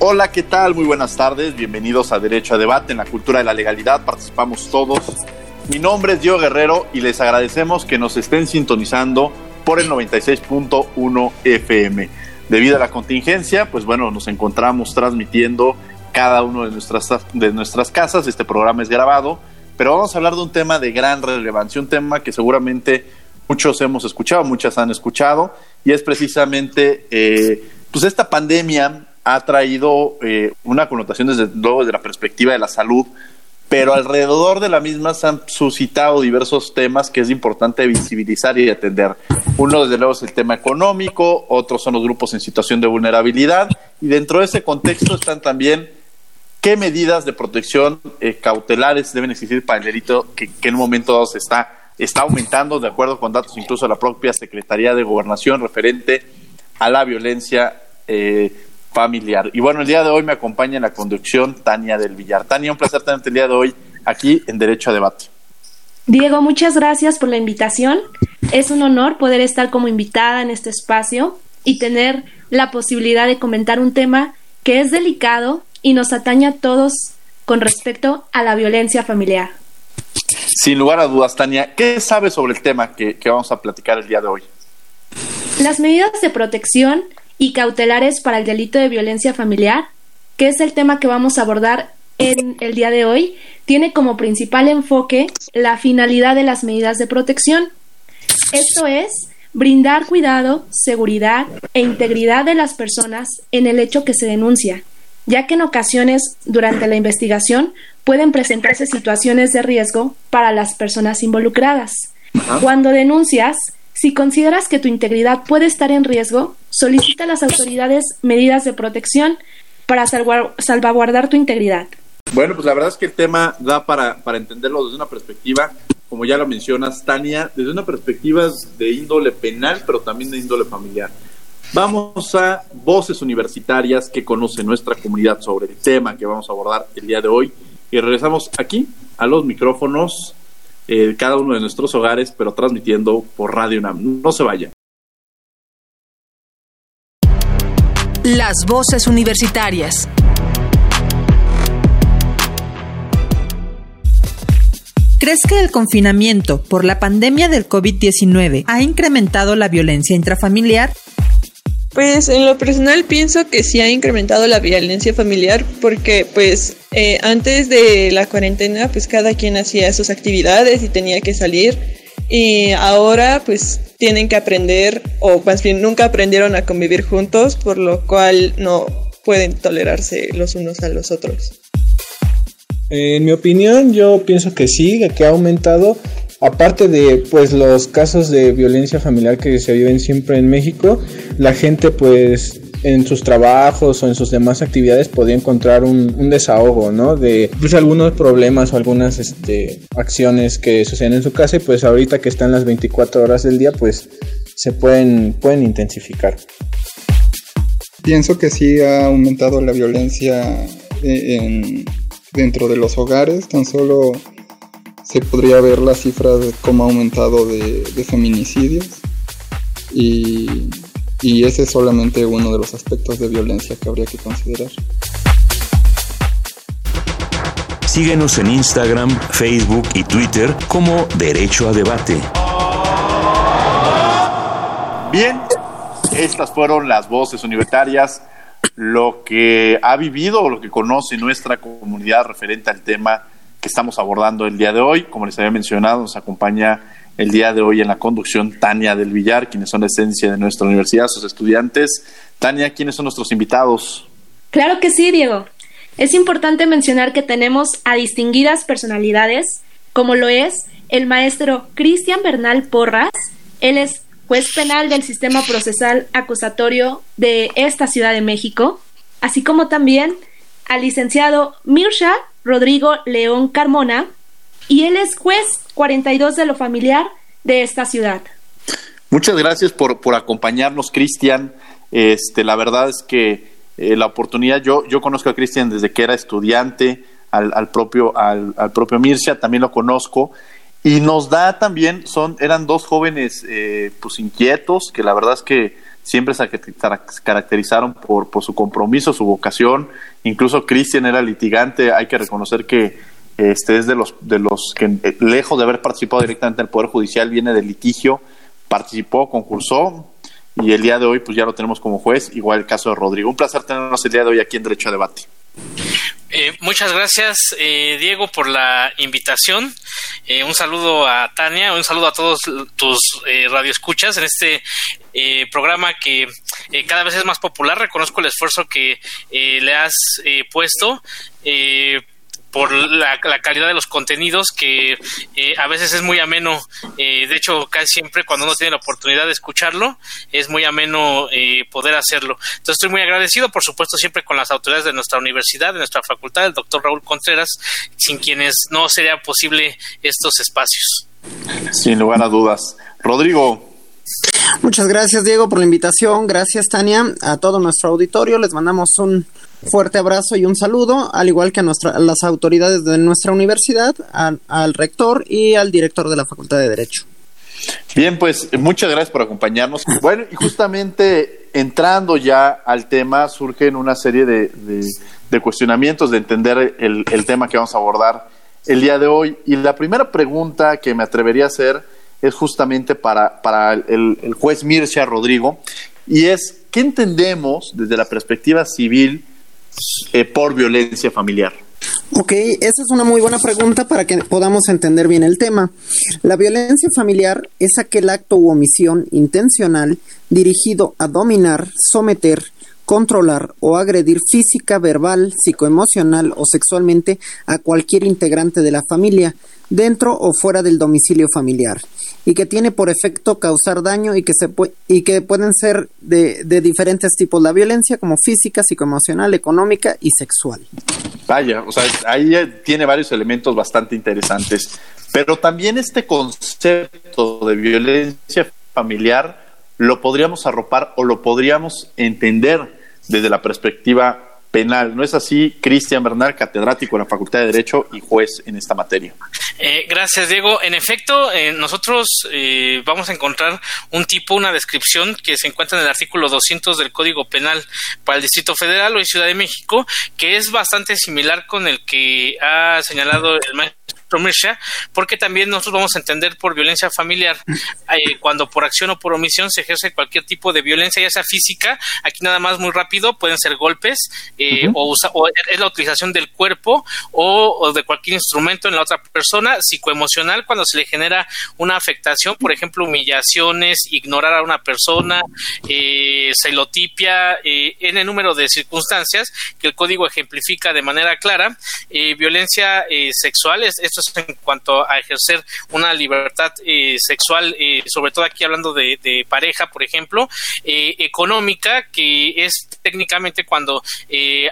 Hola, ¿qué tal? Muy buenas tardes. Bienvenidos a Derecho a Debate en la cultura de la legalidad. Participamos todos. Mi nombre es Diego Guerrero y les agradecemos que nos estén sintonizando por el 96.1 FM. Debido a la contingencia, pues bueno, nos encontramos transmitiendo cada uno de nuestras, de nuestras casas. Este programa es grabado, pero vamos a hablar de un tema de gran relevancia, un tema que seguramente muchos hemos escuchado, muchas han escuchado, y es precisamente eh, pues esta pandemia ha traído eh, una connotación desde luego desde la perspectiva de la salud, pero alrededor de la misma se han suscitado diversos temas que es importante visibilizar y atender. Uno, desde luego, es el tema económico, otros son los grupos en situación de vulnerabilidad, y dentro de ese contexto están también qué medidas de protección eh, cautelares deben existir para el delito que, en un momento dado se está, está aumentando, de acuerdo con datos incluso de la propia Secretaría de Gobernación referente a la violencia eh, familiar. Y bueno, el día de hoy me acompaña en la conducción Tania del Villar. Tania, un placer tenerte el día de hoy aquí en Derecho a Debate. Diego, muchas gracias por la invitación. Es un honor poder estar como invitada en este espacio y tener la posibilidad de comentar un tema que es delicado y nos atañe a todos con respecto a la violencia familiar. Sin lugar a dudas, Tania, ¿qué sabes sobre el tema que, que vamos a platicar el día de hoy? Las medidas de protección y cautelares para el delito de violencia familiar, que es el tema que vamos a abordar en el día de hoy, tiene como principal enfoque la finalidad de las medidas de protección. Esto es brindar cuidado, seguridad e integridad de las personas en el hecho que se denuncia, ya que en ocasiones durante la investigación pueden presentarse situaciones de riesgo para las personas involucradas. Cuando denuncias, si consideras que tu integridad puede estar en riesgo, solicita a las autoridades medidas de protección para salvaguardar tu integridad. Bueno, pues la verdad es que el tema da para, para entenderlo desde una perspectiva, como ya lo mencionas, Tania, desde una perspectiva de índole penal, pero también de índole familiar. Vamos a voces universitarias que conoce nuestra comunidad sobre el tema que vamos a abordar el día de hoy y regresamos aquí a los micrófonos eh, cada uno de nuestros hogares, pero transmitiendo por Radio UNAM. No se vayan. Las voces universitarias. ¿Crees que el confinamiento por la pandemia del COVID-19 ha incrementado la violencia intrafamiliar? Pues en lo personal pienso que sí ha incrementado la violencia familiar porque pues eh, antes de la cuarentena pues cada quien hacía sus actividades y tenía que salir y ahora pues tienen que aprender o más bien nunca aprendieron a convivir juntos por lo cual no pueden tolerarse los unos a los otros. En mi opinión yo pienso que sí, que ha aumentado aparte de pues los casos de violencia familiar que se viven siempre en México, la gente pues en sus trabajos o en sus demás actividades podía encontrar un, desahogo, ¿no? De pues algunos problemas o algunas este, acciones que suceden en su casa y pues ahorita que están las 24 horas del día pues se pueden, pueden intensificar. Pienso que sí ha aumentado la violencia eh, dentro de los hogares, tan solo se podría ver la cifra de cómo ha aumentado de, feminicidios y, y ese es solamente uno de los aspectos de violencia que habría que considerar. Síguenos en Instagram, Facebook y Twitter como Derecho a Debate. Bien, estas fueron las voces universitarias, lo que ha vivido o lo que conoce nuestra comunidad referente al tema estamos abordando el día de hoy. Como les había mencionado, nos acompaña el día de hoy en la conducción Tania del Villar, quienes son la esencia de nuestra universidad, sus estudiantes. Tania, ¿quiénes son nuestros invitados? Claro que sí, Diego. Es importante mencionar que tenemos a distinguidas personalidades, como lo es el maestro Cristian Bernal Porras. Él es juez penal del sistema procesal acusatorio de esta Ciudad de México, así como también al licenciado Mirsha Rodrigo León Carmona, y él es juez 42 de lo familiar de esta ciudad. Muchas gracias por, por acompañarnos, Cristian. Este, la verdad es que eh, la oportunidad, yo, yo conozco a Cristian desde que era estudiante, al, propio, al, al, propio Mircea, también lo conozco, y nos da también, son, eran dos jóvenes eh, pues inquietos, que la verdad es que siempre se caracterizaron por, su compromiso, su vocación, incluso Cristian era litigante, hay que reconocer que este es de los, de los que eh, lejos de haber participado directamente en el Poder Judicial, viene del litigio, participó, concursó, y el día de hoy pues ya lo tenemos como juez, igual el caso de Rodrigo. Un placer tenernos el día de hoy aquí en Derecho a Debate. Eh, muchas gracias, eh, Diego, por la invitación. Eh, un saludo a Tania, un saludo a todos tus eh, radioescuchas en este eh, programa que eh, cada vez es más popular. Reconozco el esfuerzo que le has puesto por la, calidad de los contenidos que eh, a veces es muy ameno. Eh, de hecho casi siempre cuando uno tiene la oportunidad de escucharlo es muy ameno eh, poder hacerlo. Entonces estoy muy agradecido por supuesto siempre con las autoridades de nuestra universidad de nuestra facultad el doctor Raúl Contreras sin quienes no sería posible estos espacios. Sin lugar a dudas. Rodrigo Muchas gracias Diego por la invitación, gracias Tania, a todo nuestro auditorio, les mandamos un fuerte abrazo y un saludo, al igual que a, nuestra, las autoridades de nuestra universidad, al rector y al director de la Facultad de Derecho. Bien, pues muchas gracias por acompañarnos. Bueno, y justamente entrando ya al tema, surgen una serie de, de, cuestionamientos, de entender el, el, tema que vamos a abordar el día de hoy. Y la primera pregunta que me atrevería a hacer es justamente para, para el, juez Mircea Rodrigo, y es, ¿qué entendemos desde la perspectiva civil eh, por violencia familiar? Ok, esa es una muy buena pregunta para que podamos entender bien el tema. La violencia familiar es aquel acto u omisión intencional dirigido a dominar, someter, controlar o agredir física, verbal, psicoemocional o sexualmente a cualquier integrante de la familia, dentro o fuera del domicilio familiar, y que tiene por efecto causar daño y que, se y que pueden ser de, de diferentes tipos la violencia, como física, psicoemocional, económica y sexual. Vaya, o sea, ahí tiene varios elementos bastante interesantes, pero también este concepto de violencia familiar lo podríamos arropar o lo podríamos entender desde la perspectiva penal. ¿No es así, Cristian Bernal, catedrático en la Facultad de Derecho y juez en esta materia? Eh, gracias, Diego. En efecto, eh, nosotros eh, vamos a encontrar un tipo, una descripción que se encuentra en el artículo 200 del Código Penal para el Distrito Federal o Ciudad de México, que es bastante similar con el que ha señalado el maestro porque también nosotros vamos a entender por violencia familiar eh, cuando por acción o por omisión se ejerce cualquier tipo de violencia, ya sea física, aquí nada más muy rápido, pueden ser golpes eh, o, es la utilización del cuerpo o, de cualquier instrumento en la otra persona, psicoemocional, cuando se le genera una afectación, por ejemplo, humillaciones, ignorar a una persona, eh, celotipia, en el número de circunstancias que el código ejemplifica de manera clara, violencia sexual, es, esto en cuanto a ejercer una libertad eh, sexual, eh, sobre todo aquí hablando de, pareja, por ejemplo, eh, económica, que es técnicamente cuando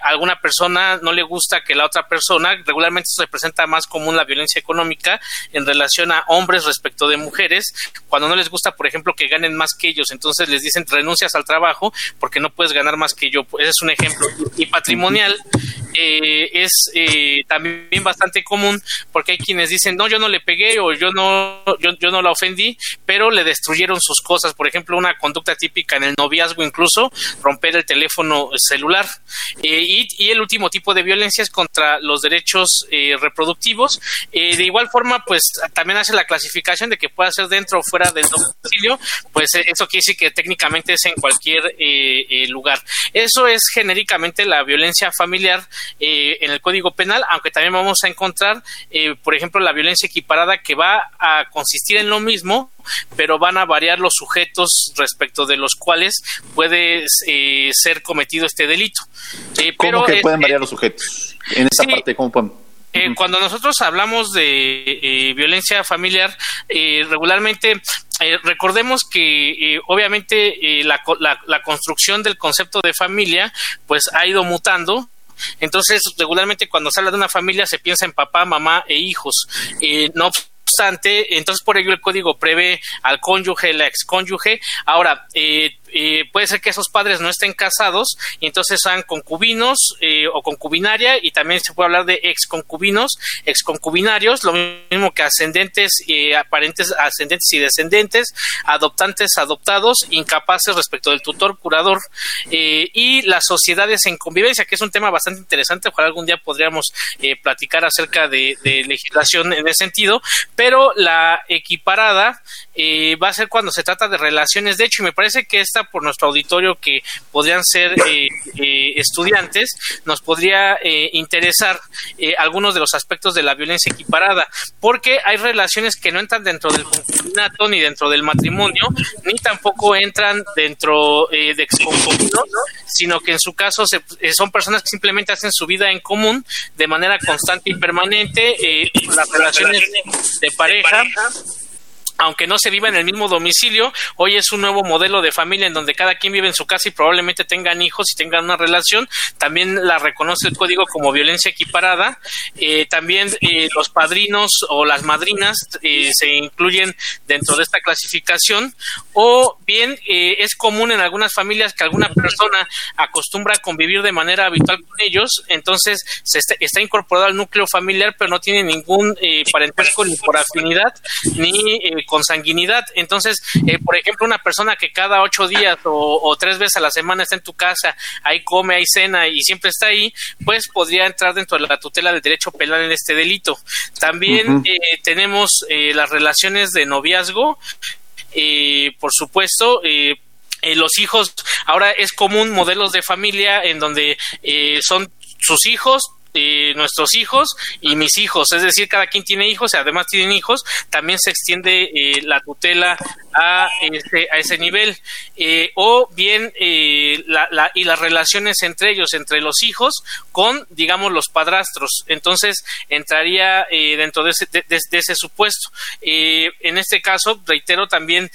a alguna persona no le gusta que la otra persona, regularmente se presenta más común la violencia económica en relación a hombres respecto de mujeres, cuando no les gusta, por ejemplo, que ganen más que ellos, entonces les dicen renuncias al trabajo porque no puedes ganar más que yo. Ese es un ejemplo. Y patrimonial es también bastante común porque hay quienes dicen, no, yo no le pegué o yo no, yo, no la ofendí, pero le destruyeron sus cosas. Por ejemplo, una conducta típica en el noviazgo incluso, romper el teléfono celular. Eh, y, el último tipo de violencia es contra los derechos eh, reproductivos. Eh, de igual forma, pues también hace la clasificación de que pueda ser dentro o fuera del domicilio, pues eso quiere decir que técnicamente es en cualquier lugar. Eso es genéricamente la violencia familiar eh, en el Código Penal, aunque también vamos a encontrar, eh, por ejemplo, la violencia equiparada que va a consistir en lo mismo, pero van a variar los sujetos respecto de los cuales puede eh, ser cometido este delito. ¿Cómo que pueden variar los sujetos? En esa parte, ¿cómo pueden? cuando nosotros hablamos de violencia familiar, regularmente recordemos que obviamente la, la, construcción del concepto de familia pues ha ido mutando entonces, regularmente cuando se habla de una familia se piensa en papá, mamá e hijos. Eh, no obstante, entonces por ello el código prevé al cónyuge, la excónyuge. Ahora, eh, eh, puede ser que esos padres no estén casados y entonces sean concubinos eh, o concubinaria y también se puede hablar de ex concubinos, ex concubinarios, lo mismo que ascendentes, y aparentes ascendentes y descendentes, adoptantes, adoptados, incapaces respecto del tutor, curador y las sociedades en convivencia, que es un tema bastante interesante, ojalá algún día podríamos platicar acerca de legislación en ese sentido, pero la equiparada eh, va a ser cuando se trata de relaciones. De hecho, y me parece que esta por nuestro auditorio que podrían ser eh, eh, estudiantes, nos podría interesar algunos de los aspectos de la violencia equiparada, porque hay relaciones que no entran dentro del concubinato ni dentro del matrimonio, ni tampoco entran dentro de exconcubino, sino que en su caso son personas que simplemente hacen su vida en común de manera constante y permanente, las relaciones de pareja aunque no se viva en el mismo domicilio, hoy es un nuevo modelo de familia en donde cada quien vive en su casa y probablemente tengan hijos y tengan una relación. También la reconoce el código como violencia equiparada. Eh, también eh, los padrinos o las madrinas eh, se incluyen dentro de esta clasificación. O bien es común en algunas familias que alguna persona acostumbra a convivir de manera habitual con ellos, entonces se está, está incorporado al núcleo familiar, pero no tiene ningún parentesco ni por afinidad ni con sanguinidad. Entonces, eh, por ejemplo, una persona que cada ocho días o, tres veces a la semana está en tu casa, ahí come, ahí cena y siempre está ahí, pues podría entrar dentro de la tutela del derecho penal en este delito. También eh, tenemos eh, las relaciones de noviazgo, por supuesto, los hijos, ahora es común modelos de familia en donde son sus hijos, nuestros hijos y mis hijos, es decir, cada quien tiene hijos y además tienen hijos, también se extiende eh, la tutela a ese, a ese nivel. Eh, o bien, eh, la, y las relaciones entre ellos, entre los hijos, con, digamos, los padrastros. Entonces, entraría dentro de ese, de, ese supuesto. en este caso, reitero también,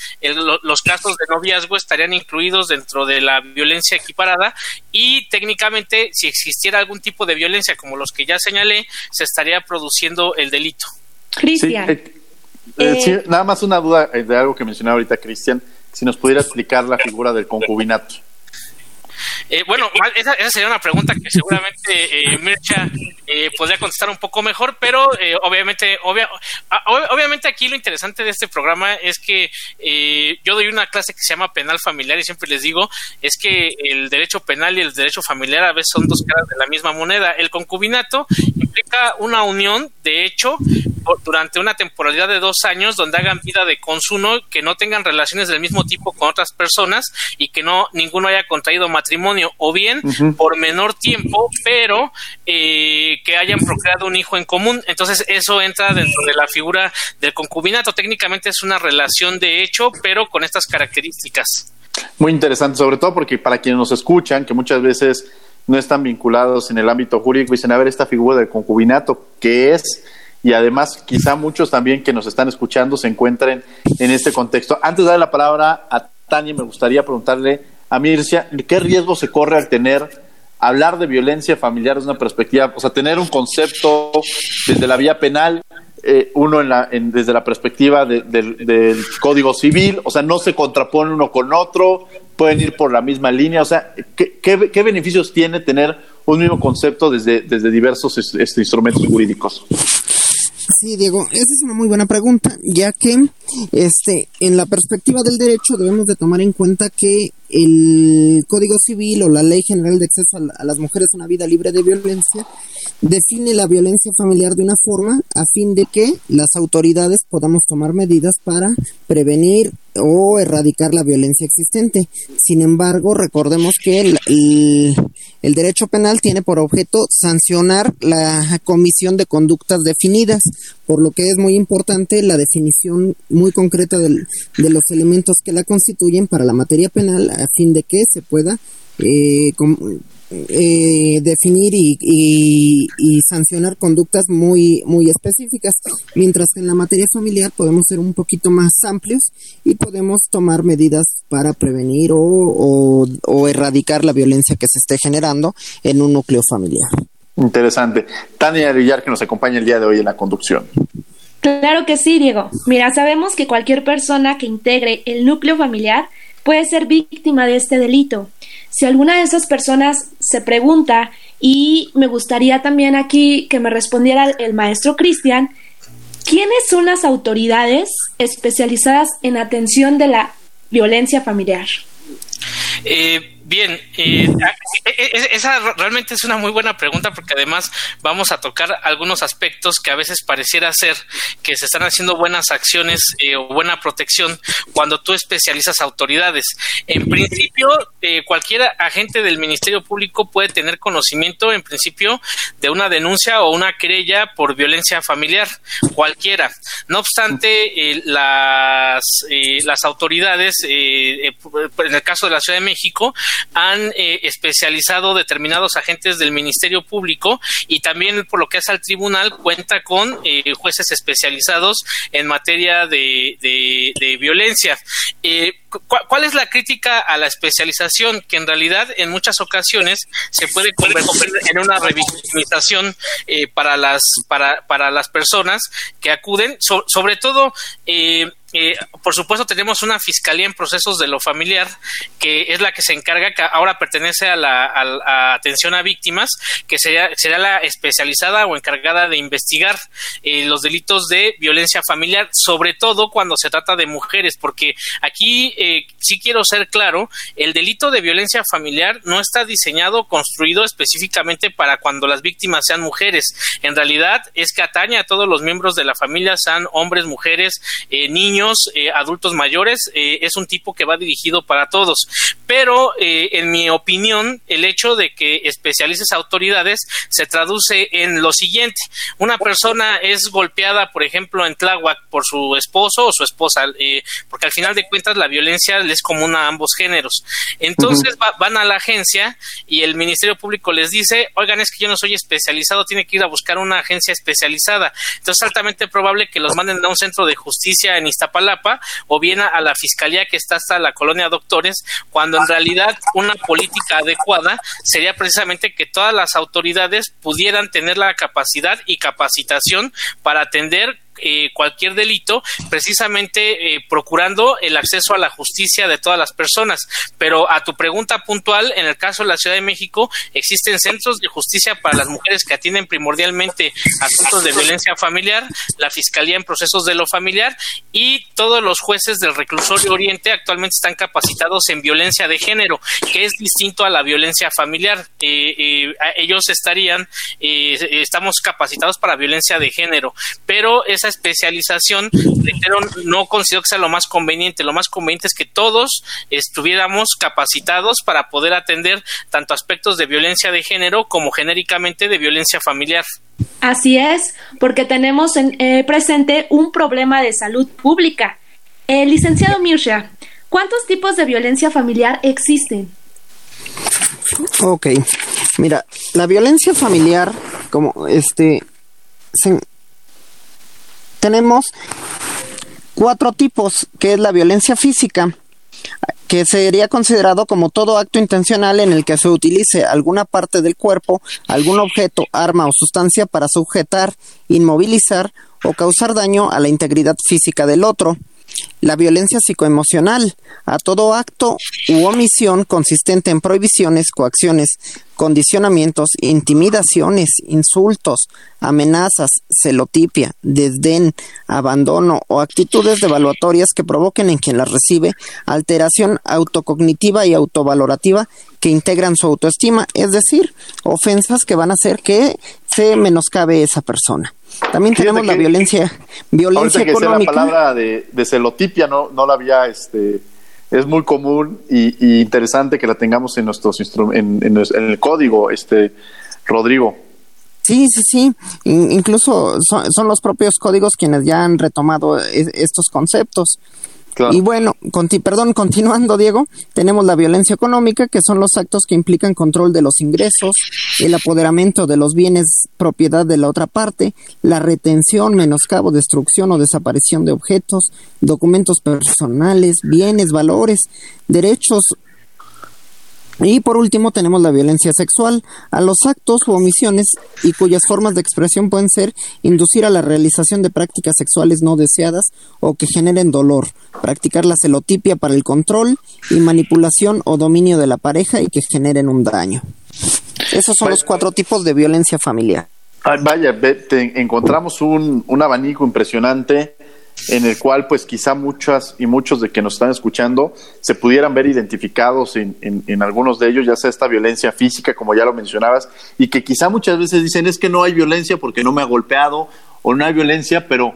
los casos de noviazgo estarían incluidos dentro de la violencia equiparada y técnicamente, si existiera algún tipo de violencia, como los que ya señalé, se estaría produciendo el delito. Cristian. Eh, eh, eh, nada más una duda de algo que mencionaba ahorita Cristian, si nos pudiera explicar la figura del concubinato. Eh, bueno, esa, sería una pregunta que seguramente eh, Mircha eh, podría contestar un poco mejor, pero obviamente, obviamente aquí lo interesante de este programa es que yo doy una clase que se llama penal familiar y siempre les digo es que el derecho penal y el derecho familiar a veces son dos caras de la misma moneda. El concubinato implica una unión, de hecho, durante una temporalidad de dos años donde hagan vida de consumo, que no tengan relaciones del mismo tipo con otras personas y que no ninguno haya contraído matrimonio o bien por menor tiempo, pero eh, que hayan procreado un hijo en común. Entonces eso entra dentro de la figura del concubinato. Técnicamente es una relación de hecho, pero con estas características. Muy interesante, sobre todo porque para quienes nos escuchan, que muchas veces no están vinculados en el ámbito jurídico, dicen, a ver, esta figura del concubinato, ¿qué es? Y además quizá muchos también que nos están escuchando se encuentren en este contexto. Antes de dar la palabra a Tania, me gustaría preguntarle a Mircia, ¿qué riesgo se corre al tener, hablar de violencia familiar desde una perspectiva, o sea, tener un concepto desde la vía penal, eh, uno en la, desde la perspectiva del Código Civil, o sea, no se contrapone uno con otro, pueden ir por la misma línea, o sea, ¿qué, qué, beneficios tiene tener un mismo concepto desde, desde diversos este, instrumentos jurídicos? Sí, Diego, esa es una muy buena pregunta, ya que este, en la perspectiva del derecho debemos de tomar en cuenta que el Código Civil o la Ley General de Acceso a, las Mujeres a una Vida Libre de Violencia define la violencia familiar de una forma a fin de que las autoridades podamos tomar medidas para prevenir o erradicar la violencia existente. Sin embargo, recordemos que El derecho penal tiene por objeto sancionar la comisión de conductas definidas, por lo que es muy importante la definición muy concreta de los elementos que la constituyen para la materia penal a fin de que se pueda eh, eh, definir y, sancionar conductas muy, muy específicas, mientras que en la materia familiar podemos ser un poquito más amplios y podemos tomar medidas para prevenir o, o erradicar la violencia que se esté generando en un núcleo familiar. Interesante. Tania Villar, que nos acompaña el día de hoy en la conducción. Claro que sí, Diego. Mira, sabemos que cualquier persona que integre el núcleo familiar puede ser víctima de este delito. Si alguna de esas personas se pregunta, y me gustaría también aquí que me respondiera el maestro Cristian, ¿quiénes son las autoridades especializadas en atención de la violencia familiar? Eh, bien, eh, e, e, esa realmente es una muy buena pregunta porque además vamos a tocar algunos aspectos que a veces pareciera ser que se están haciendo buenas acciones eh, o buena protección cuando tú especializas autoridades. En principio, cualquier agente del Ministerio Público puede tener conocimiento, en principio, de una denuncia o una querella por violencia familiar, cualquiera. No obstante, las, las autoridades, en el caso de la Ciudad de México, han eh, especializado determinados agentes del Ministerio Público y también por lo que hace al tribunal cuenta con eh, jueces especializados en materia de, de, violencia. Eh, ¿Cuál es la crítica a la especialización? Que en realidad en muchas ocasiones se puede convertir en una revictimización para, las, para, para las personas que acuden, sobre todo eh, eh, por supuesto, tenemos una fiscalía en procesos de lo familiar, que es la que se encarga, que ahora pertenece a la atención a víctimas, que sería, será la especializada o encargada de investigar eh, los delitos de violencia familiar, sobre todo cuando se trata de mujeres, porque aquí eh, sí quiero ser claro, el delito de violencia familiar no está diseñado, construido específicamente para cuando las víctimas sean mujeres. En realidad es que atañe a todos los miembros de la familia, sean hombres, mujeres, niños, eh, adultos mayores, eh, es un tipo que va dirigido para todos. Pero, eh, en mi opinión, el hecho de que especialices autoridades se traduce en lo siguiente. Una persona es golpeada, por ejemplo, en Tláhuac por su esposo o su esposa, porque al final de cuentas la violencia es común a ambos géneros. Entonces van a la agencia y el Ministerio Público les dice, oigan, es que yo no soy especializado, tiene que ir a buscar una agencia especializada. Entonces es altamente probable que los manden a un centro de justicia en Iztapalapa Palapa o bien a, la fiscalía que está hasta la colonia Doctores, cuando en realidad una política adecuada sería precisamente que todas las autoridades pudieran tener la capacidad y capacitación para atender eh, cualquier delito, precisamente eh, procurando el acceso a la justicia de todas las personas. Pero a tu pregunta puntual, en el caso de la Ciudad de México, existen centros de justicia para las mujeres que atienden primordialmente asuntos de violencia familiar, la Fiscalía en procesos de lo familiar y todos los jueces del reclusorio Oriente actualmente están capacitados en violencia de género, que es distinto a la violencia familiar. Eh, ellos estarían, estamos capacitados para violencia de género, pero esa especialización, no considero que sea lo más conveniente. Lo más conveniente es que todos estuviéramos capacitados para poder atender tanto aspectos de violencia de género como genéricamente de violencia familiar. Así es, porque tenemos en, eh, presente un problema de salud pública. El licenciado Mirsha, ¿cuántos tipos de violencia familiar existen? Ok, mira, la violencia familiar, como este, se, tenemos cuatro tipos, que es la violencia física, que sería considerado como todo acto intencional en el que se utilice alguna parte del cuerpo, algún objeto, arma o sustancia para sujetar, inmovilizar o causar daño a la integridad física del otro. La violencia psicoemocional, a todo acto u omisión consistente en prohibiciones, coacciones, condicionamientos, intimidaciones, insultos, amenazas, celotipia, desdén, abandono o actitudes devaluatorias que provoquen en quien las recibe alteración autocognitiva y autovalorativa que integran su autoestima, es decir, ofensas que van a hacer que se menoscabe esa persona. También tenemos la violencia, violencia económica. la palabra de, celotipia no, no la había este, es muy común y, interesante que la tengamos en nuestros en, en, el código, este Rodrigo. Sí, sí, sí. incluso son, los propios códigos quienes ya han retomado e, estos conceptos. Y bueno, perdón, continuando, Diego, tenemos la violencia económica, que son los actos que implican control de los ingresos, el apoderamiento de los bienes propiedad de la otra parte, la retención, menoscabo, destrucción o desaparición de objetos, documentos personales, bienes, valores, derechos y por último tenemos la violencia sexual, a los actos u omisiones y cuyas formas de expresión pueden ser inducir a la realización de prácticas sexuales no deseadas o que generen dolor, practicar la celotipia para el control y manipulación o dominio de la pareja y que generen un daño. Esos son los cuatro tipos de violencia familiar. vaya, encontramos un, un abanico impresionante en el cual pues quizá muchas y muchos de que nos están escuchando se pudieran ver identificados en, en, algunos de ellos, ya sea esta violencia física, como ya lo mencionabas, y que quizá muchas veces dicen es que no hay violencia porque no me ha golpeado o hay violencia, pero,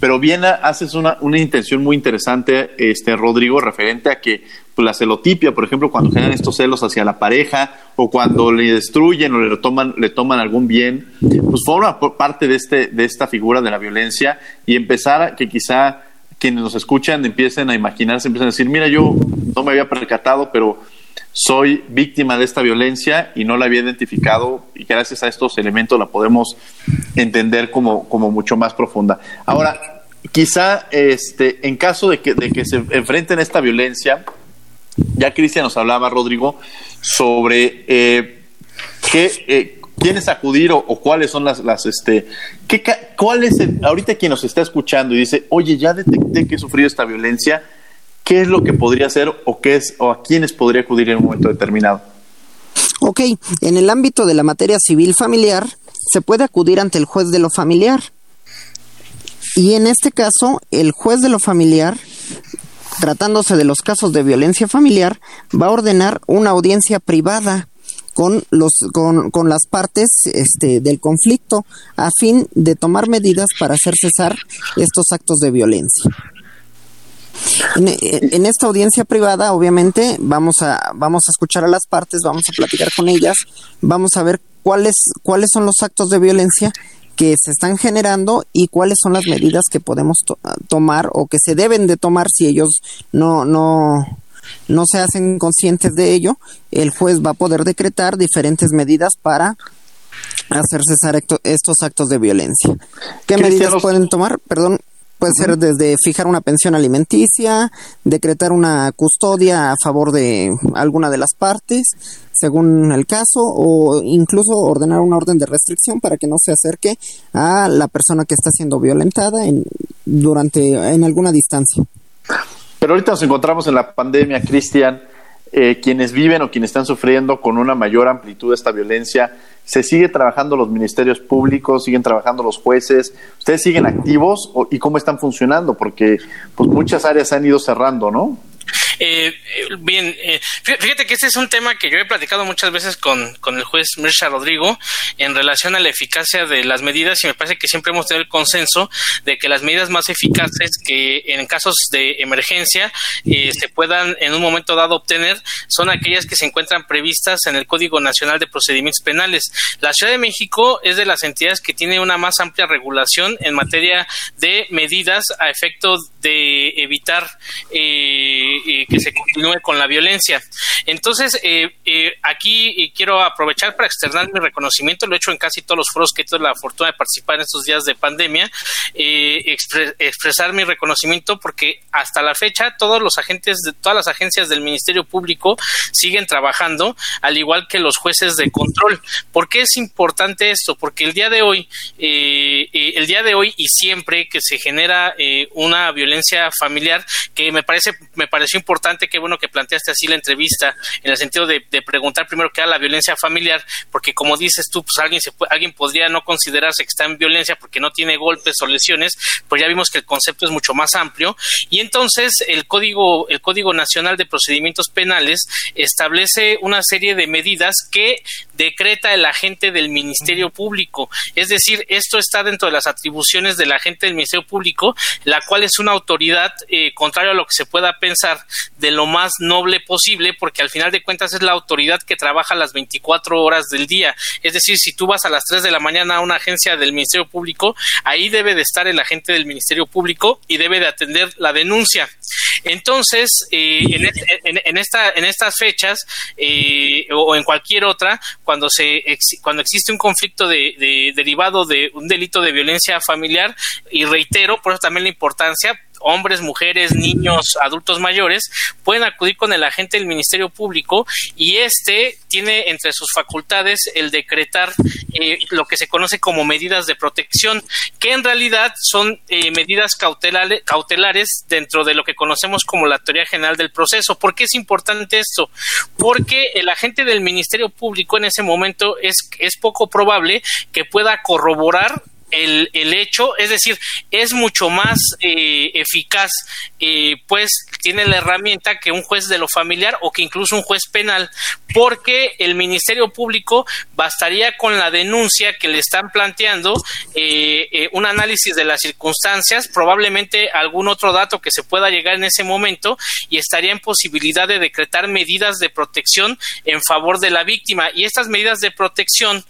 pero bien haces una, una intención muy interesante, este Rodrigo, referente a que pues, la celotipia, por ejemplo, cuando generan estos celos hacia la pareja o cuando le destruyen o le toman, le toman algún bien, pues forma parte de, este, de esta figura de la violencia y empezar a que quizá quienes nos escuchan empiecen a imaginarse, empiecen a decir, mira, yo no me había percatado, pero soy víctima de esta violencia y no la había identificado y gracias a estos elementos la podemos entender como, como mucho más profunda. Ahora, quizá este, en caso de que, de que se enfrenten a esta violencia, ya Cristian nos hablaba, Rodrigo, sobre eh, qué, eh, acudir o, cuáles son las, las este, qué, cuál es ahorita quien nos está escuchando y dice, oye, ya detecté que he sufrido esta violencia, ¿qué es lo que podría hacer o qué es o a quiénes podría acudir en un momento determinado? Ok, en el ámbito de la materia civil familiar se puede acudir ante el juez de lo familiar. Y en este caso, el juez de lo familiar tratándose de los casos de violencia familiar, va a ordenar una audiencia privada con los con, con las partes este, del conflicto a fin de tomar medidas para hacer cesar estos actos de violencia. En, esta audiencia privada, obviamente, vamos a, vamos a escuchar a las partes, vamos a platicar con ellas, vamos a ver cuáles, cuáles son los actos de violencia que se están generando y cuáles son las medidas que podemos tomar o que se deben de tomar si ellos no, no, no se hacen conscientes de ello, el juez va a poder decretar diferentes medidas para hacer cesar estos actos de violencia. ¿Qué medidas pueden tomar? Perdón, Puede ser desde fijar una pensión alimenticia, decretar una custodia a favor de alguna de las partes, según el caso, o incluso ordenar una orden de restricción para que no se acerque a la persona que está siendo violentada en, durante en alguna distancia. Pero ahorita nos encontramos en la pandemia, Cristian. Eh, quienes viven o quienes están sufriendo con una mayor amplitud esta violencia, se sigue trabajando los ministerios públicos, siguen trabajando los jueces, ustedes siguen activos y cómo están funcionando, porque pues muchas áreas se han ido cerrando, ¿no? Eh, eh, bien, eh, fíjate que este es un tema que yo he platicado muchas veces con, con el juez Mirsha Rodrigo en relación a la eficacia de las medidas y me parece que siempre hemos tenido el consenso de que las medidas más eficaces que en casos de emergencia se puedan en un momento dado obtener son aquellas que se encuentran previstas en el Código Nacional de Procedimientos Penales. La Ciudad de México es de las entidades que tiene una más amplia regulación en materia de medidas a efecto de evitar eh, que se continúe con la violencia. Entonces, eh, eh, aquí quiero aprovechar para externar mi reconocimiento, lo he hecho en casi todos los foros que he tenido la fortuna de participar en estos días de pandemia, expresar mi reconocimiento porque hasta la fecha todos los agentes de todas las agencias del Ministerio Público siguen trabajando, al igual que los jueces de control. ¿Por qué es importante esto? Porque el día de hoy, el día de hoy y siempre que se genera una violencia familiar, que me parece, me pareció importante importante, qué bueno que planteaste así la entrevista, en el sentido de, preguntar primero qué era la violencia familiar, porque como dices tú, pues alguien, se, alguien podría no considerarse que está en violencia porque no tiene golpes o lesiones, pues ya vimos que el concepto es mucho más amplio. Y entonces el Código, el Código Nacional de Procedimientos Penales establece una serie de medidas que decreta el agente del Ministerio Público. Es decir, esto está dentro de las atribuciones del agente del Ministerio Público, la cual es una autoridad eh, contrario a lo que se pueda pensar, de lo más noble posible, porque al final de cuentas es la autoridad que trabaja las 24 horas del día. Es decir, si tú vas a las 3 de la mañana a una agencia del Ministerio Público, ahí debe de estar el agente del Ministerio Público y debe de atender la denuncia. Entonces, eh, en, esta, en estas fechas eh, o en cualquier otra, cuando, se, cuando existe un conflicto de, derivado de un delito de violencia familiar, y reitero, por eso también la importancia, hombres, mujeres, niños, adultos mayores, pueden acudir con el agente del Ministerio Público y este tiene entre sus facultades el decretar eh, lo que se conoce como medidas de protección, que en realidad son eh, medidas cautelares, dentro de lo que conocemos como la teoría general del proceso. ¿Por qué es importante esto? Porque el agente del Ministerio Público en ese momento es, es poco probable que pueda corroborar el, el hecho, es decir, es mucho más eh, eficaz, eh, pues tiene la herramienta que un juez de lo familiar o que incluso un juez penal, porque el Ministerio Público bastaría con la denuncia que le están planteando, eh, un análisis de las circunstancias, probablemente algún otro dato que se pueda llegar en ese momento y estaría en posibilidad de decretar medidas de protección en favor de la víctima. Y estas medidas de protección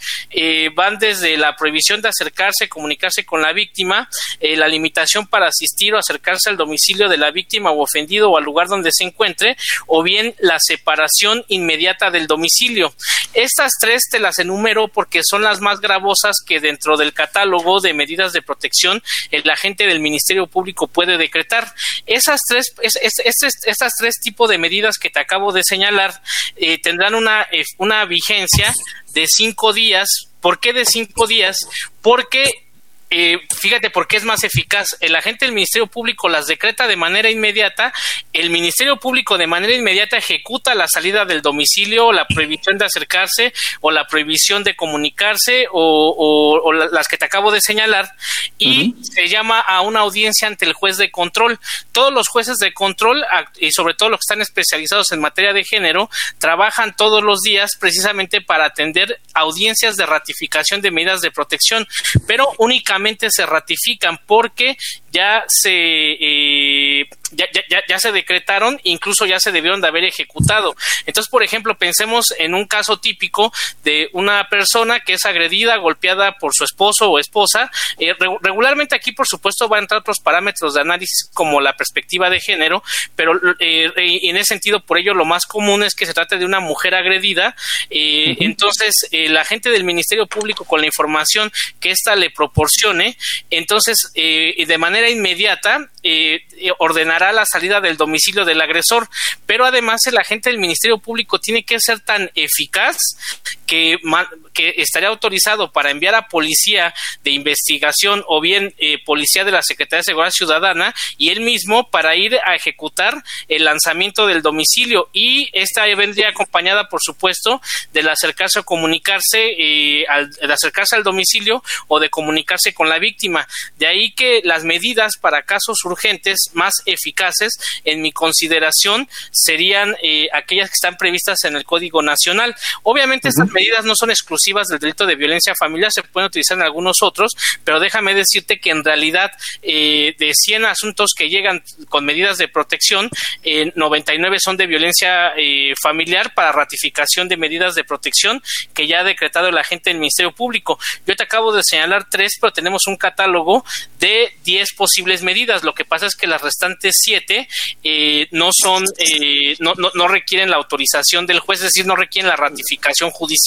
van desde la prohibición de acercarse comunicarse con la víctima, eh, la limitación para asistir o acercarse al domicilio de la víctima o ofendido o al lugar donde se encuentre, o bien la separación inmediata del domicilio. Estas tres te las enumero porque son las más gravosas que dentro del catálogo de medidas de protección el agente del Ministerio Público puede decretar. Esas tres, estas tres tipos de medidas que te acabo de señalar eh, tendrán una, eh, una vigencia de cinco días ¿Por qué de cinco días? Porque eh, fíjate por qué es más eficaz. El agente del Ministerio Público las decreta de manera inmediata, el Ministerio Público de manera inmediata ejecuta la salida del domicilio, la prohibición de acercarse o la prohibición de comunicarse o, las que te acabo de señalar y se llama a una audiencia ante el juez de control. Todos los jueces de control y sobre todo los que están especializados en materia de género trabajan todos los días precisamente para atender audiencias de ratificación de medidas de protección, pero únicamente se ratifican porque ya se eh, ya, ya, ya, se decretaron, incluso ya se debieron de haber ejecutado. Entonces, por ejemplo, pensemos en un caso típico de una persona que es agredida, golpeada por su esposo o esposa. Eh, regularmente aquí, por supuesto, va a entrar otros parámetros de análisis como la perspectiva de género, pero eh, en ese sentido, por ello, lo más común es que se trate de una mujer agredida. Entonces, la gente del Ministerio Público, con la información que ésta le proporcione, entonces, de manera inmediata eh, eh, ordenará la salida del domicilio del agresor, pero además el agente del Ministerio Público tiene que ser tan eficaz que, que estaría autorizado para enviar a policía de investigación o bien eh, policía de la Secretaría de Seguridad Ciudadana y él mismo para ir a ejecutar el lanzamiento del domicilio. Y esta vendría acompañada por supuesto del acercarse o comunicarse al, de acercarse al domicilio o de comunicarse con la víctima. De ahí que las medidas para casos urgentes más eficaces, en mi consideración, serían eh, aquellas que están previstas en el Código Nacional. Obviamente, estas medidas no son exclusivas del delito de violencia familiar, se pueden utilizar en algunos otros, pero déjame decirte que en realidad eh, de 100 asuntos que llegan con medidas de protección, 99 son de violencia eh, familiar para ratificación de medidas de protección que ya ha decretado el agente del Ministerio Público. Yo te acabo de señalar tres, pero tenemos un catálogo de 10 posibles medidas. Lo que pasa es que las restantes siete eh, no son, eh, no, no, requieren la autorización del juez, es decir, no requieren la ratificación judicial.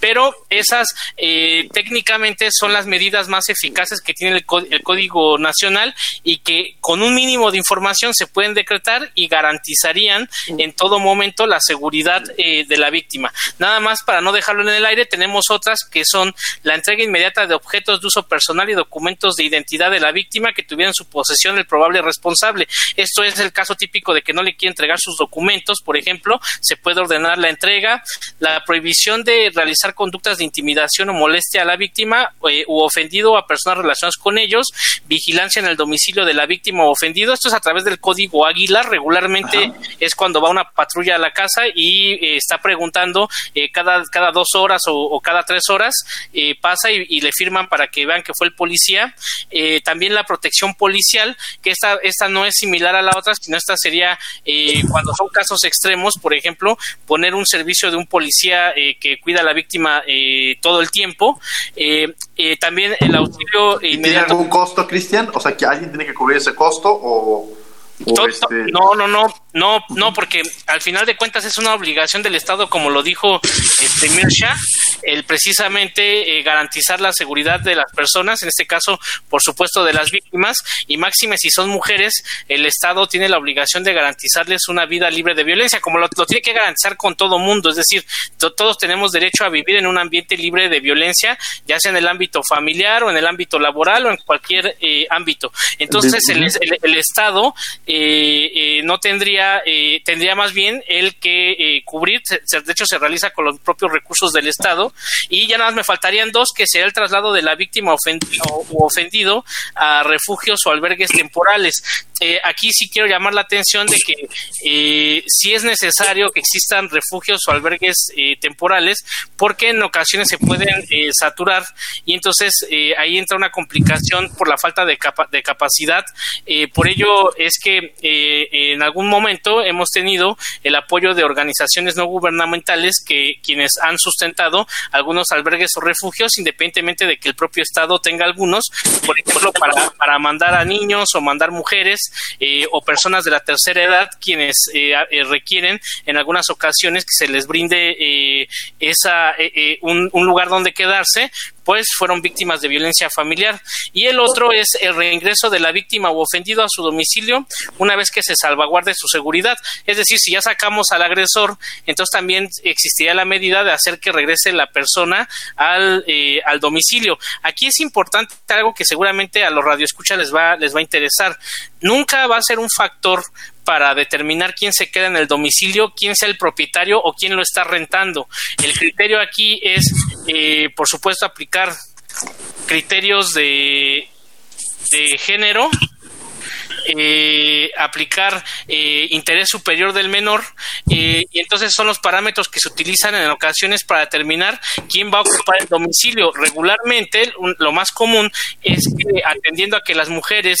Pero esas eh, técnicamente son las medidas más eficaces que tiene el, Código Nacional y que con un mínimo de información se pueden decretar y garantizarían en todo momento la seguridad de la víctima. Nada más para no dejarlo en el aire, tenemos otras que son la entrega inmediata de objetos de uso personal y documentos de identidad de la víctima que tuvieran su posesión el probable responsable. Esto es el caso típico de que no le quiere entregar sus documentos, por ejemplo, se puede ordenar la entrega, la prohibición de realizar conductas de intimidación o molestia a la víctima eh, u ofendido a personas relacionadas con ellos, vigilancia en el domicilio de la víctima o ofendido. Esto es a través del código Águila. Regularmente es cuando va una patrulla a la casa y eh, está preguntando eh, cada, cada dos horas o, cada tres horas, pasa y, le firman para que vean que fue el policía. también la protección policial, que esta, esta no es similar a la otra, sino esta sería cuando son casos extremos, por ejemplo, poner un servicio de un policía que cuida a la víctima todo el tiempo. también el auxilio ¿Tiene algún costo, Cristian? O sea, que alguien tiene que cubrir ese costo o este, no, no, no, no, no, porque al final de cuentas es una obligación del Estado, como lo dijo este Mirsha, el precisamente eh, garantizar la seguridad de las personas, en este caso, por supuesto, de las víctimas, y máxime si son mujeres, el Estado tiene la obligación de garantizarles una vida libre de violencia, como lo, tiene que garantizar con todo mundo, es decir, todos tenemos derecho a vivir en un ambiente libre de violencia, ya sea en el ámbito familiar o en el ámbito laboral o en cualquier eh, ámbito. Entonces, el Estado eh, eh, no tendría, eh, tendría más bien el que cubrir, de hecho se realiza con los propios recursos del Estado, y ya nada más me faltarían dos, que sería el traslado de la víctima ofendido, o ofendido a refugios o albergues temporales. Eh, aquí sí quiero llamar la atención de que eh, sí es necesario que existan refugios o albergues eh, temporales porque en ocasiones se pueden eh, saturar y entonces ahí entra una complicación por la falta de, de capacidad. por ello es que en algún momento hemos tenido el apoyo de organizaciones no gubernamentales que quienes han sustentado algunos albergues o refugios independientemente de que el propio Estado tenga algunos, por ejemplo, para, para mandar a niños o mandar mujeres eh, o personas de la tercera edad quienes eh, eh, requieren en algunas ocasiones que se les brinde esa un, un, lugar donde quedarse pues fueron víctimas de violencia familiar. Y el otro es el reingreso de la víctima o ofendido a su domicilio una vez que se salvaguarde su seguridad. Es decir, si ya sacamos al agresor, entonces también existiría la medida de hacer que regrese la persona al, eh, al domicilio. Aquí es importante algo que seguramente a los radioescuchas les va, les va a interesar. Nunca va a ser un factor para determinar quién se queda en el domicilio, quién sea el propietario o quién lo está rentando. El criterio aquí es, eh, por supuesto, aplicar criterios de, de género eh, aplicar eh, interés superior del menor eh, y entonces son los parámetros que se utilizan en ocasiones para determinar quién va a ocupar el domicilio. Regularmente lo más común es que atendiendo a que las mujeres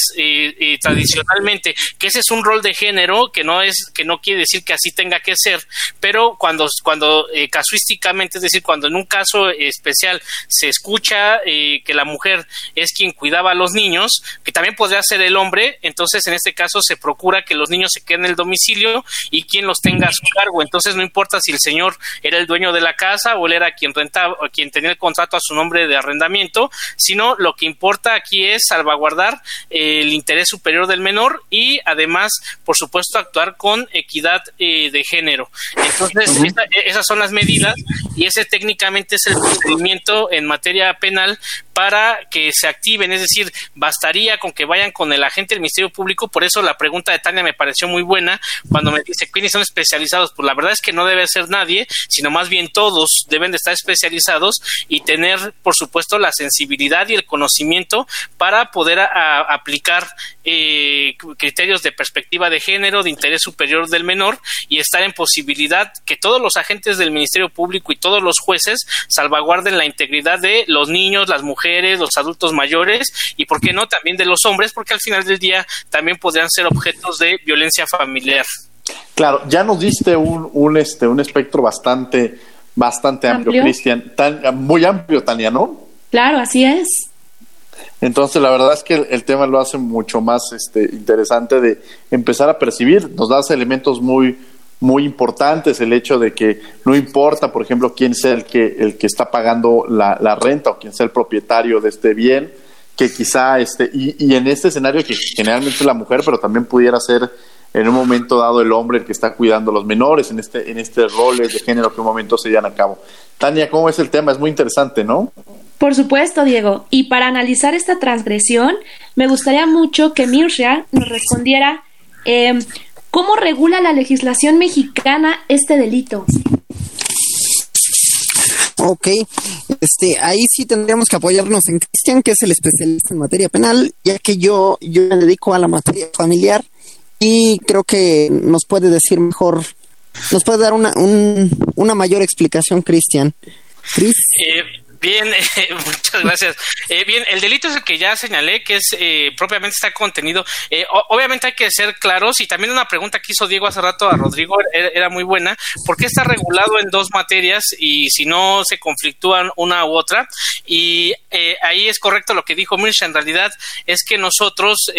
tradicionalmente, que ese es un rol de género que no es que no quiere decir que así tenga que ser, pero cuando cuando casuísticamente, es decir, cuando en un caso especial se escucha que la mujer es quien cuidaba a los niños, que también podría ser el hombre, entonces en este caso se procura que los niños se queden en el domicilio y quien los tenga a su cargo. Entonces no importa si el señor era el dueño de la casa o él era quien rentaba o quien tenía el contrato a su nombre de arrendamiento, sino lo que importa aquí es salvaguardar eh, el interés superior del menor y además, por supuesto, actuar con equidad eh, de género. Entonces, esas son las medidas y ese técnicamente es el procedimiento en materia penal para que se activen, es decir, bastaría con que vayan con el agente del Ministerio Público, por eso la pregunta de Tania me pareció muy buena cuando me dice quiénes son especializados, pues la verdad es que no debe ser nadie, sino más bien todos deben de estar especializados y tener, por supuesto, la sensibilidad y el conocimiento para poder aplicar eh, criterios de perspectiva de género, de interés superior del menor y estar en posibilidad que todos los agentes del Ministerio Público y todos los jueces salvaguarden la integridad de los niños, las mujeres, los adultos mayores y, ¿por qué no?, también de los hombres, porque al final del día también podrían ser objetos de violencia familiar. Claro, ya nos diste un, un, este, un espectro bastante, bastante amplio, Cristian, muy amplio, Tania, ¿no? Claro, así es. Entonces, la verdad es que el, tema lo hace mucho más este, interesante de empezar a percibir, nos das elementos muy, muy importantes el hecho de que no importa, por ejemplo, quién sea el que, el que está pagando la, la renta o quién sea el propietario de este bien, que quizá, este, y, y en este escenario que generalmente es la mujer, pero también pudiera ser en un momento dado el hombre el que está cuidando a los menores, en este, en este roles de género que un momento se llevan a cabo. Tania, ¿cómo es el tema? Es muy interesante, ¿no? Por supuesto, Diego. Y para analizar esta transgresión, me gustaría mucho que Mirsha nos respondiera eh, ¿Cómo regula la legislación mexicana este delito? Ok, este, ahí sí tendríamos que apoyarnos en Cristian, que es el especialista en materia penal, ya que yo, yo me dedico a la materia familiar y creo que nos puede decir mejor, nos puede dar una, un, una mayor explicación, Cristian. Cris. Eh, Bien, eh, muchas gracias. Eh, bien, el delito es el que ya señalé, que es eh, propiamente está contenido. obviamente hay que ser claros y también una pregunta que hizo Diego hace rato a Rodrigo era, muy buena. ¿Por qué está regulado en dos materias y si no se conflictúan una u otra? Y ahí es correcto lo que dijo Mirsha. En realidad es que nosotros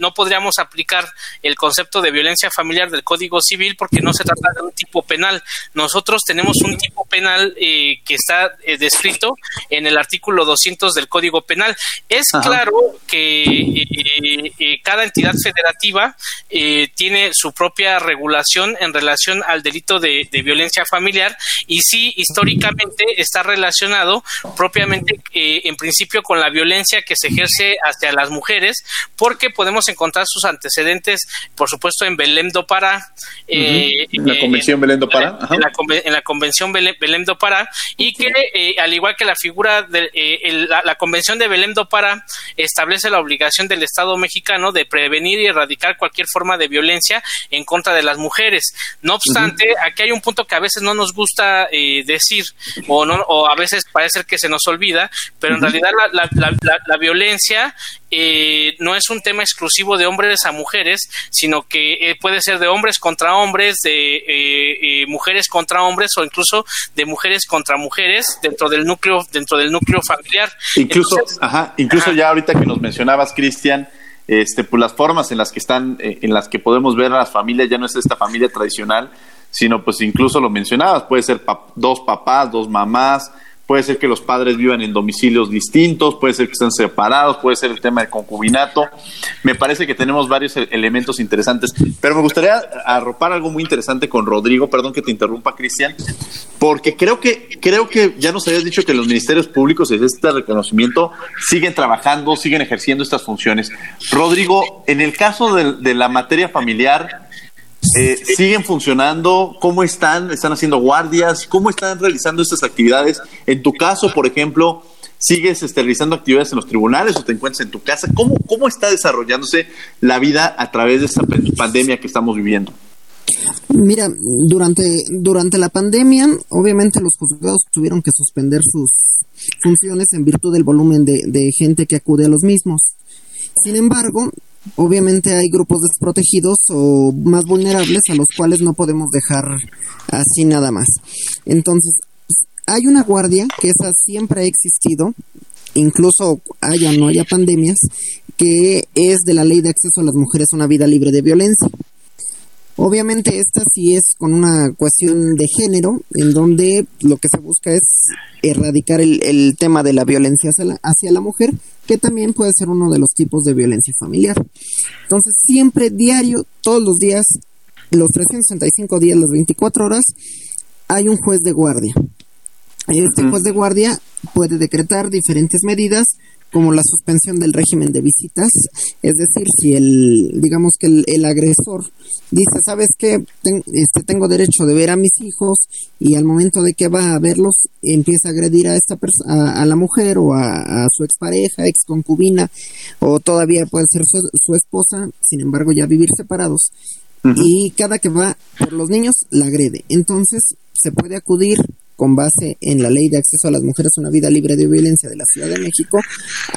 no podríamos aplicar el concepto de violencia familiar del Código Civil porque no se trata de un tipo penal. Nosotros tenemos un tipo penal que está descrito en el artículo 200 del Código Penal. Es claro que eh, eh, cada entidad federativa eh, tiene su propia regulación en relación al delito de, violencia familiar y sí, históricamente está relacionado propiamente en principio con la violencia que se ejerce hacia las mujeres, porque podemos encontrar sus antecedentes, por supuesto, en Belém do Pará. en la Convención Belém do Pará. En, la, Convención Belém do Pará, y que al igual que la figura de eh, la, Convención de Belém do Pará establece la obligación del Estado mexicano de prevenir y erradicar cualquier forma de violencia en contra de las mujeres. No obstante, aquí hay un punto que a veces no nos gusta eh, decir o, no, o a veces parece que se nos olvida, pero en realidad la, la violencia eh, no es un tema exclusivo de hombres a mujeres, sino que eh, puede ser de hombres contra hombres, de eh, mujeres contra hombres o incluso de mujeres contra mujeres dentro del núcleo dentro del núcleo familiar. Incluso, ajá, incluso ya ahorita que nos mencionabas, Cristian, este, pues las formas en las que están, en las que podemos ver a las familias ya no es esta familia tradicional, sino pues incluso lo mencionabas, puede ser dos papás, dos mamás, puede ser que los padres vivan en domicilios distintos, puede ser que estén separados, puede ser el tema del concubinato. Me parece que tenemos varios e-, elementos interesantes, pero me gustaría arropar algo muy interesante con Rodrigo, perdón que te interrumpa, Cristian, porque creo que creo que ya nos habías dicho que los ministerios públicos desde este reconocimiento siguen trabajando, siguen ejerciendo estas funciones. Rodrigo, en el caso de, de la materia familiar, eh, ¿Siguen funcionando? ¿Cómo están? ¿Están haciendo guardias? ¿Cómo están realizando estas actividades? En tu caso, por ejemplo, ¿sigues este, realizando actividades en los tribunales o te encuentras en tu casa? ¿Cómo, ¿Cómo está desarrollándose la vida a través de esta pandemia que estamos viviendo? Mira, durante, durante la pandemia, obviamente los juzgados tuvieron que suspender sus funciones en virtud del volumen de, de gente que acude a los mismos. Sin embargo, Obviamente hay grupos desprotegidos o más vulnerables a los cuales no podemos dejar así nada más. Entonces, hay una guardia que esa siempre ha existido, incluso haya o no haya pandemias, que es de la ley de acceso a las mujeres a una vida libre de violencia. Obviamente esta sí es con una cuestión de género, en donde lo que se busca es erradicar el, tema de la violencia hacia la, mujer, que también puede ser uno de los tipos de violencia familiar. Entonces siempre, diario, todos los días, los 365 días, las 24 horas, hay un juez de guardia. Este juez de guardia puede decretar diferentes medidas como la suspensión del régimen de visitas, es decir, si el, digamos que el, agresor dice, sabes que este, tengo derecho de ver a mis hijos y al momento de que va a verlos empieza a agredir a esta persona, a, la mujer o a, su expareja, ex concubina o todavía puede ser su, esposa, sin embargo ya vivir separados. Y cada que va por los niños la agrede, entonces se puede acudir con base en la Ley de Acceso a las Mujeres a una Vida Libre de Violencia de la Ciudad de México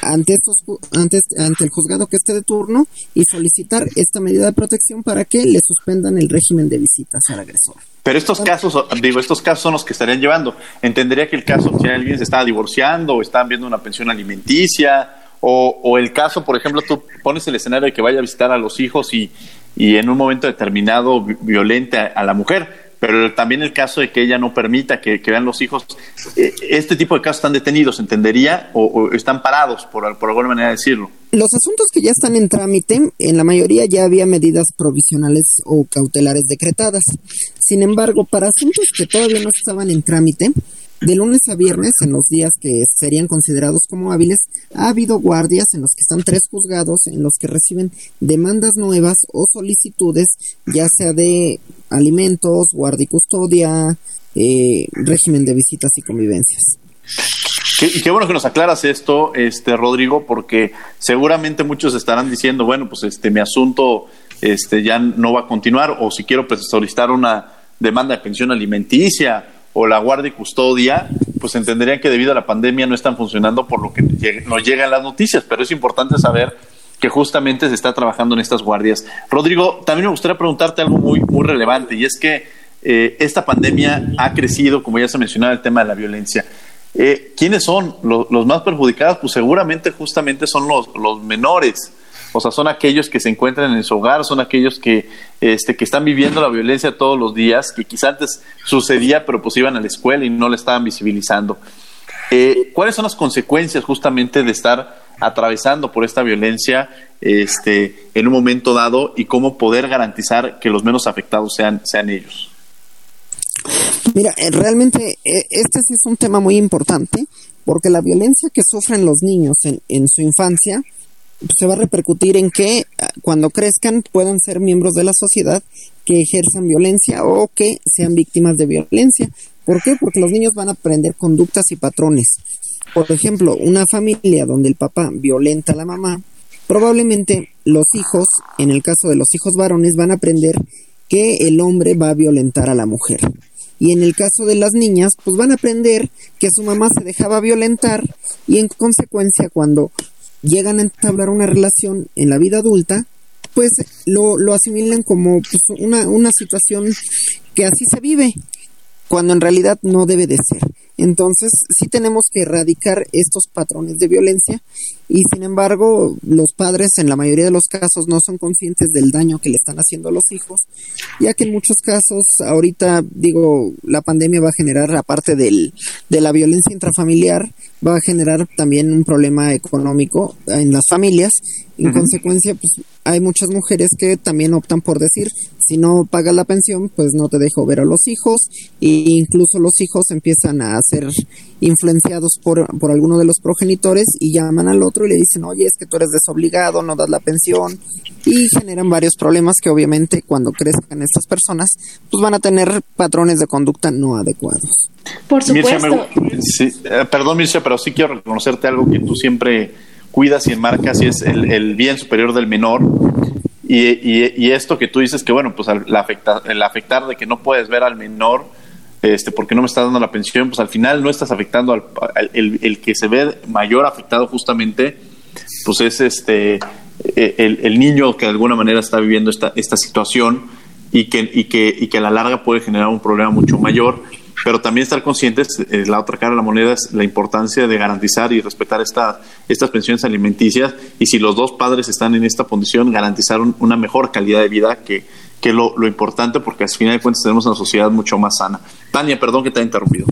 ante, estos, ante, ante el juzgado que esté de turno y solicitar esta medida de protección para que le suspendan el régimen de visitas al agresor. Pero estos casos, digo, estos casos son los que estarían llevando. Entendería que el caso, si alguien se estaba divorciando o están viendo una pensión alimenticia, o, o, el caso, por ejemplo, tú pones el escenario de que vaya a visitar a los hijos y, y en un momento determinado violente a la mujer pero también el caso de que ella no permita que, vean los hijos, eh, este tipo de casos están detenidos, ¿entendería? O, están parados, por, por alguna manera de decirlo. Los asuntos que ya están en trámite, en la mayoría ya había medidas provisionales o cautelares decretadas. Sin embargo, para asuntos que todavía no estaban en trámite, de lunes a viernes, en los días que serían considerados como hábiles, ha habido guardias en los que están tres juzgados, en los que reciben demandas nuevas o solicitudes, ya sea de alimentos, guardia y custodia, eh, régimen de visitas y convivencias. Y qué bueno que nos aclaras esto, este Rodrigo, porque seguramente muchos estarán diciendo, bueno, pues este mi asunto este ya no va a continuar o si quiero pues, solicitar una demanda de pensión alimenticia o la guardia y custodia, pues entenderían que debido a la pandemia no están funcionando por lo que nos llegan las noticias, pero es importante saber que justamente se está trabajando en estas guardias. Rodrigo, también me gustaría preguntarte algo muy, muy relevante y es que eh, esta pandemia ha crecido, como ya se mencionaba, el tema de la violencia. Eh, ¿Quiénes son los, los, más perjudicados? Pues seguramente justamente son los, los menores. O sea, son aquellos que se encuentran en su hogar, son aquellos que, este, que están viviendo la violencia todos los días, que quizás antes sucedía, pero pues iban a la escuela y no la estaban visibilizando. Eh, ¿Cuáles son las consecuencias justamente de estar atravesando por esta violencia este, en un momento dado y cómo poder garantizar que los menos afectados sean, sean ellos? Mira, eh, realmente eh, este sí es un tema muy importante porque la violencia que sufren los niños en, en su infancia se va a repercutir en que ah, cuando crezcan puedan ser miembros de la sociedad que ejerzan violencia o que sean víctimas de violencia. ¿Por qué? Porque los niños van a aprender conductas y patrones. Por ejemplo, una familia donde el papá violenta a la mamá, probablemente los hijos, en el caso de los hijos varones, van a aprender que el hombre va a violentar a la mujer. Y en el caso de las niñas, pues van a aprender que su mamá se dejaba violentar y en consecuencia cuando llegan a entablar una relación en la vida adulta, pues lo, lo asimilan como pues, una, una situación que así se vive, cuando en realidad no debe de ser. Entonces, sí tenemos que erradicar estos patrones de violencia y sin embargo, los padres en la mayoría de los casos no son conscientes del daño que le están haciendo a los hijos, ya que en muchos casos, ahorita digo, la pandemia va a generar, aparte del, de la violencia intrafamiliar, va a generar también un problema económico en las familias. En consecuencia, pues hay muchas mujeres que también optan por decir, si no pagas la pensión, pues no te dejo ver a los hijos e incluso los hijos empiezan a ser influenciados por, por alguno de los progenitores y llaman al otro y le dicen, oye, es que tú eres desobligado, no das la pensión y generan varios problemas que obviamente cuando crezcan estas personas, pues van a tener patrones de conducta no adecuados. Por supuesto. Eh, perdón, Mircea, pero sí quiero reconocerte algo que tú siempre cuidas y enmarcas y es el, el bien superior del menor y, esto que tú dices que, bueno, pues el, afecta, el afectar de que no puedes ver al menor este, porque no me está dando la pensión, pues al final no estás afectando al, el, que se ve mayor afectado justamente, pues es este e, el, niño que de alguna manera está viviendo esta, esta situación y que, y, que, y que a la larga puede generar un problema mucho mayor pero también estar conscientes, eh, la otra cara de la moneda es la importancia de garantizar y respetar esta, estas pensiones alimenticias y si los dos padres están en esta condición, garantizar una mejor calidad de vida que, que lo, lo importante porque al final de cuentas tenemos una sociedad mucho más sana. Tania, perdón que te haya interrumpido.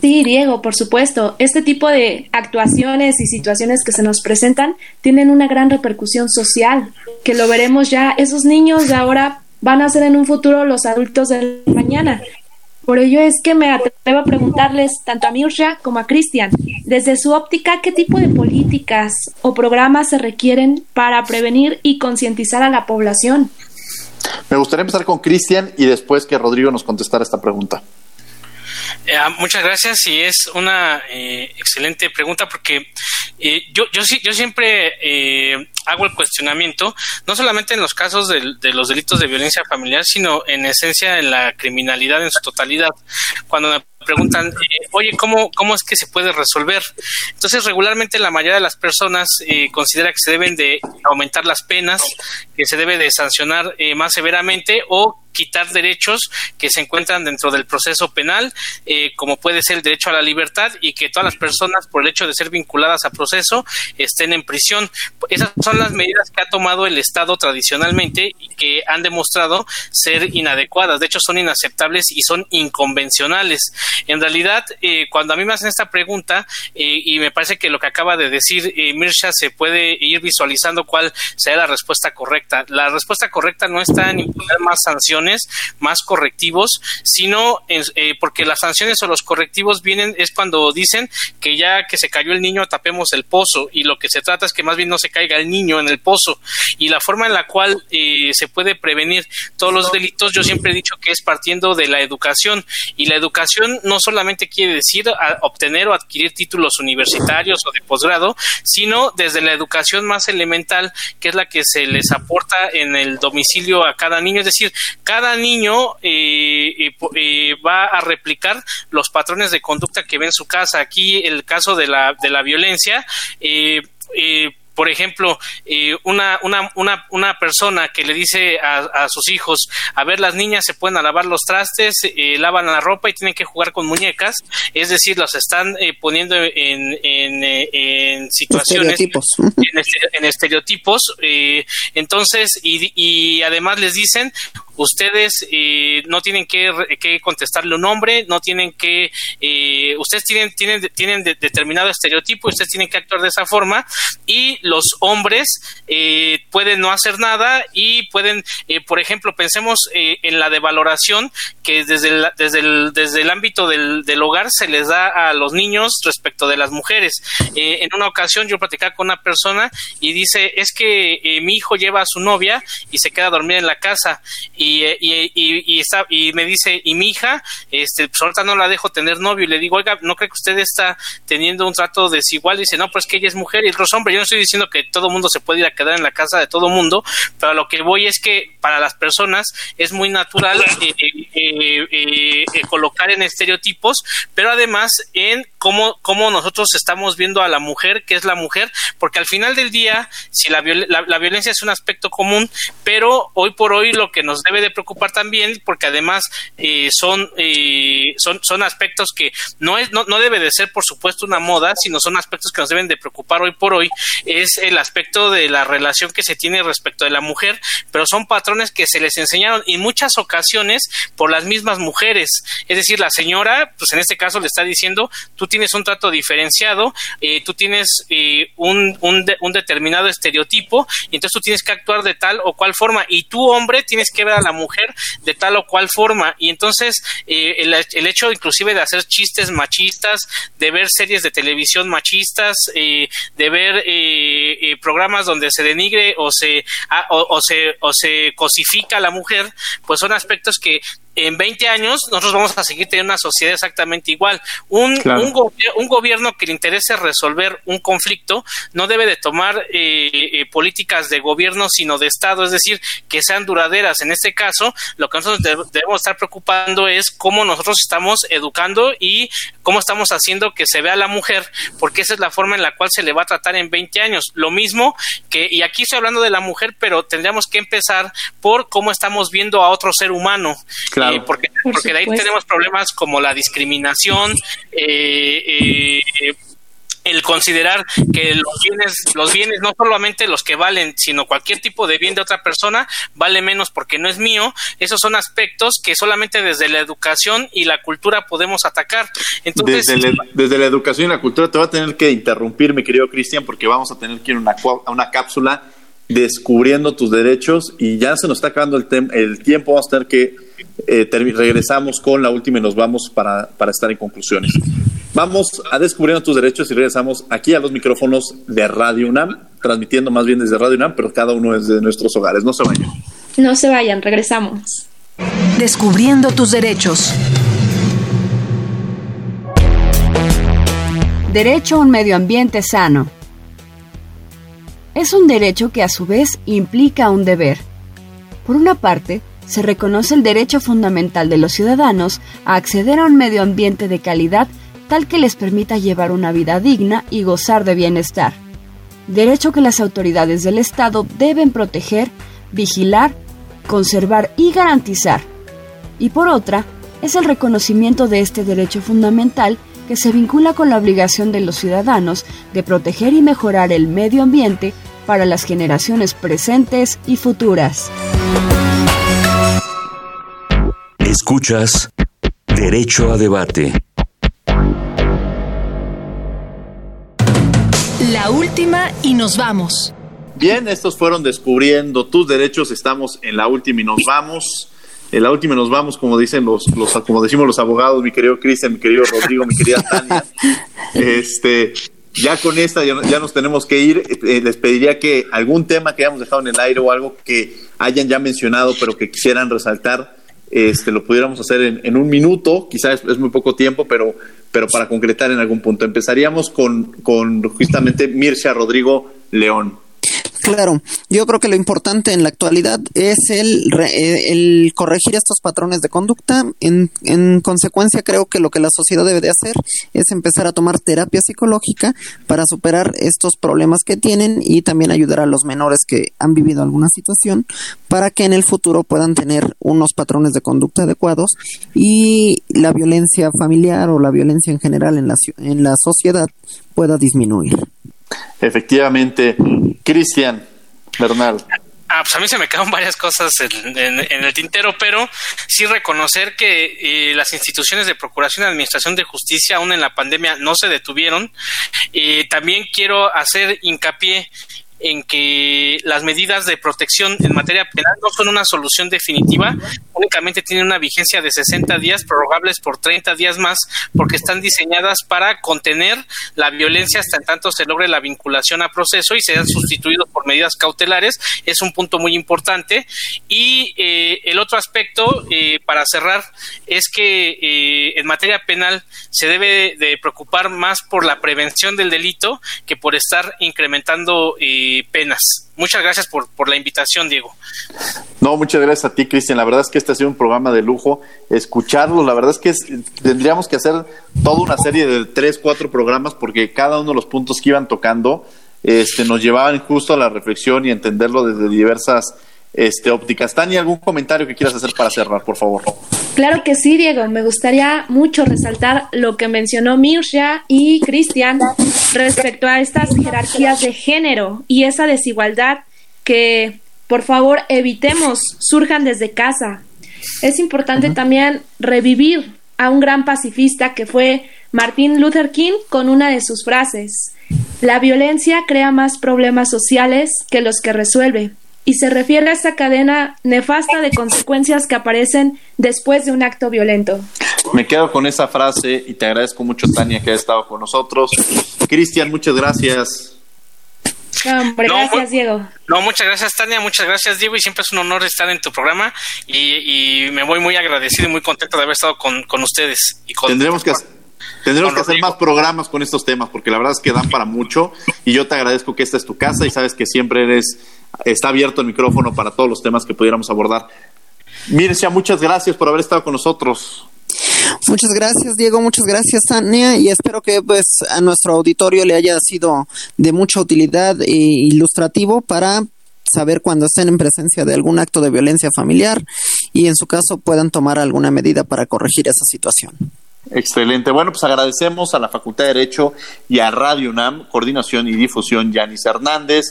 Sí, Diego, por supuesto. Este tipo de actuaciones y situaciones que se nos presentan tienen una gran repercusión social, que lo veremos ya. Esos niños de ahora van a ser en un futuro los adultos del mañana por ello es que me atrevo a preguntarles tanto a Mirsha como a Cristian, desde su óptica, ¿qué tipo de políticas o programas se requieren para prevenir y concientizar a la población? Me gustaría empezar con Cristian y después que Rodrigo nos contestara esta pregunta. Eh, ah, muchas gracias y es una eh, excelente pregunta porque eh, yo, yo, yo siempre hago el cuestionamiento, no solamente en los casos de, los delitos de violencia familiar, sino en esencia en la criminalidad en su totalidad. Cuando me preguntan, oye, ¿cómo, ¿cómo es que se puede resolver? Entonces, regularmente la mayoría de las personas considera que se deben de aumentar las penas, que se debe de sancionar más severamente o quitar derechos que se encuentran dentro del proceso penal, eh, como puede ser el derecho a la libertad y que todas las personas, por el hecho de ser vinculadas a proceso, estén en prisión. Esas son las medidas que ha tomado el Estado tradicionalmente y que han demostrado ser inadecuadas. De hecho, son inaceptables y son inconvencionales. En realidad, eh, cuando a mí me hacen esta pregunta, eh, y me parece que lo que acaba de decir eh, Mirsha se puede ir visualizando cuál sea la respuesta correcta. La respuesta correcta no está en imponer más sanciones, más correctivos, sino en, porque las sanciones o los correctivos vienen es cuando dicen que ya que se cayó el niño tapemos el pozo y lo que se trata es que más bien no se caiga el niño en el pozo y la forma en la cual se puede prevenir todos los delitos yo siempre he dicho que es partiendo de la educación y la educación no solamente quiere decir obtener o adquirir títulos universitarios o de posgrado, sino desde la educación más elemental, que es la que se les aporta en el domicilio a cada niño. Es decir, cada niño eh, eh, eh, va a replicar los patrones de conducta que ve en su casa. Aquí el caso de la, de la violencia. Eh, por ejemplo, eh, una, una, una, una, persona que le dice a, sus hijos, a ver, las niñas se pueden lavar los trastes, eh, lavan la ropa y tienen que jugar con muñecas, es decir, los están eh, poniendo en, en, en situaciones, estereotipos. en, estereotipos, entonces, y, y además les dicen, ustedes eh, no tienen que, contestarle un nombre, no tienen que, eh, ustedes tienen, tienen, tienen determinado estereotipo, ustedes tienen que actuar de esa forma y los hombres eh, pueden no hacer nada y pueden, por ejemplo, pensemos en la devaloración que desde el, desde el, desde el ámbito del, del, hogar se les da a los niños respecto de las mujeres. en una ocasión yo platicaba con una persona y dice, es que mi hijo lleva a su novia y se queda dormida en la casa y, y, está, y me dice, y mi hija, este, pues ahorita no la dejo tener novio, y le digo, oiga, ¿no cree que usted está teniendo un trato desigual? Y dice, no, pues que ella es mujer y el otro hombre. Yo no estoy diciendo que todo mundo se puede ir a quedar en la casa de todo mundo, pero lo que voy es que para las personas es muy natural eh, eh, eh, colocar en estereotipos, pero además en cómo, cómo nosotros estamos viendo a la mujer, que es la mujer, porque al final del día, si la, la violencia es un aspecto común, pero hoy por hoy lo que nos debe de preocupar también porque además eh, son, eh, son, son aspectos que no, es, no, no debe de ser por supuesto una moda, sino son aspectos que nos deben de preocupar hoy por hoy, es el aspecto de la relación que se tiene respecto de la mujer, pero son patrones que se les enseñaron en muchas ocasiones por las mismas mujeres, es decir, la señora, pues en este caso le está diciendo, tú tienes un trato diferenciado, eh, tú tienes un, un, determinado estereotipo, y entonces tú tienes que actuar de tal o cual forma, y tú hombre tienes que ver a la mujer de tal o cual forma. Y entonces eh, el, hecho inclusive de hacer chistes machistas, de ver series de televisión machistas, eh, de ver eh, programas donde se denigre o se, ah, o, se, o se cosifica a la mujer, pues son aspectos que en 20 años nosotros vamos a seguir teniendo una sociedad exactamente igual. Un, un, gobierno que le interese resolver un conflicto no debe de tomar eh, eh, políticas de gobierno, sino de Estado, es decir, que sean duraderas. En este caso, lo que nosotros debemos estar preocupando es cómo nosotros estamos educando y cómo estamos haciendo que se vea a la mujer, porque esa es la forma en la cual se le va a tratar en 20 años. Lo mismo que, y aquí estoy hablando de la mujer, pero tendríamos que empezar por cómo estamos viendo a otro ser humano. Claro porque, porque de ahí tenemos problemas como la discriminación, eh, eh, el considerar que los bienes, los bienes no solamente los que valen, sino cualquier tipo de bien de otra persona vale menos porque no es mío. Esos son aspectos que solamente desde la educación y la cultura podemos atacar. Entonces, desde, la, educación y la cultura te va a tener que interrumpir, mi querido Cristian, porque vamos a tener que ir a una cápsula descubriendo tus derechos y ya se nos está acabando el, el tiempo, vamos a tener que eh, regresamos con la última y nos vamos para, para estar en conclusiones. Vamos a descubriendo tus derechos y regresamos aquí a los micrófonos de Radio UNAM, transmitiendo más bien desde Radio UNAM, pero cada uno desde nuestros hogares. No se vayan. No se vayan, regresamos. Descubriendo tus derechos. Derecho a un medio ambiente sano. Es un derecho que a su vez implica un deber. Por una parte, se reconoce el derecho fundamental de los ciudadanos a acceder a un medio ambiente de calidad tal que les permita llevar una vida digna y gozar de bienestar. Derecho que las autoridades del Estado deben proteger, vigilar, conservar y garantizar. Y por otra, es el reconocimiento de este derecho fundamental que se vincula con la obligación de los ciudadanos de proteger y mejorar el medio ambiente para las generaciones presentes y futuras. Escuchas Derecho a Debate. La última y nos vamos. Bien, estos fueron descubriendo tus derechos. Estamos en la última y nos vamos. En la última y nos vamos, como dicen los, los como decimos los abogados, mi querido Cristian, mi querido Rodrigo, mi querida Tania. Este, ya con esta ya, ya, nos tenemos que ir. Eh, eh, les pediría que algún tema que hayamos dejado en el aire o algo que hayan ya mencionado, pero que quisieran resaltar, este, lo pudiéramos hacer en, un minuto. Quizás es, muy poco tiempo, pero, pero para concretar en algún punto. Empezaríamos con, con justamente Mircea Rodrigo León. Claro, yo creo que lo importante en la actualidad es el, eh, el corregir estos patrones de conducta. En, en, consecuencia, creo que lo que la sociedad debe de hacer es empezar a tomar terapia psicológica para superar estos problemas que tienen y también ayudar a los menores que han vivido alguna situación para que en el futuro puedan tener unos patrones de conducta adecuados y la violencia familiar o la violencia en general en la, en la sociedad pueda disminuir. Efectivamente, Cristian Bernal. Ah, pues a mí se me quedan varias cosas en, el tintero, pero sí reconocer que eh, las instituciones de Procuración y Administración de Justicia, aún en la pandemia, no se detuvieron. y también quiero hacer hincapié en que las medidas de protección en materia penal no son una solución definitiva, únicamente tienen una vigencia de 60 días, prorrogables por 30 días más, porque están diseñadas para contener la violencia hasta en tanto se logre la vinculación a proceso y sean sustituidos por medidas cautelares. Es un punto muy importante. Y eh, el otro aspecto, eh, para cerrar, es que eh, en materia penal se debe de preocupar más por la prevención del delito que por estar incrementando penas. Muchas gracias por, por la invitación, Diego. No, muchas gracias a ti, Cristian. La verdad es que este ha sido un programa de lujo. Escucharlo, la verdad es que tendríamos que hacer toda una serie de tres, cuatro programas porque cada uno de los puntos que iban tocando este, nos llevaban justo a la reflexión y entenderlo desde diversas este, ópticas. Tania, ¿algún comentario que quieras hacer para cerrar, por favor? Claro que sí, Diego. Me gustaría mucho resaltar lo que mencionó Mirja y Cristian respecto a estas jerarquías de género y esa desigualdad que, por favor, evitemos surjan desde casa. Es importante también revivir a un gran pacifista que fue Martin Luther King con una de sus frases. La violencia crea más problemas sociales que los que resuelve y se refiere a esa cadena nefasta de consecuencias que aparecen después de un acto violento. Me quedo con esa frase y te agradezco mucho, Tania, que ha estado con nosotros. Cristian, muchas gracias. gracias, Diego. No, muchas gracias, Tania, muchas gracias, Diego, y siempre es un honor estar en tu programa y, me voy muy agradecido y muy contento de haber estado con, ustedes. Y Tendremos que Tendremos que hacer más programas con estos temas porque la verdad es que dan para mucho y yo te agradezco que esta es tu casa y sabes que siempre eres está abierto el micrófono para todos los temas que pudiéramos abordar. Mircea, muchas gracias por haber estado con nosotros. Muchas gracias, Diego. Muchas gracias, Tania. Y espero que pues a nuestro auditorio le haya sido de mucha utilidad e ilustrativo para saber cuando estén en presencia de algún acto de violencia familiar y en su caso puedan tomar alguna medida para corregir esa situación. Excelente. Bueno, pues agradecemos a la Facultad de Derecho y a Radio UNAM, coordinación y difusión, Yanis Hernández,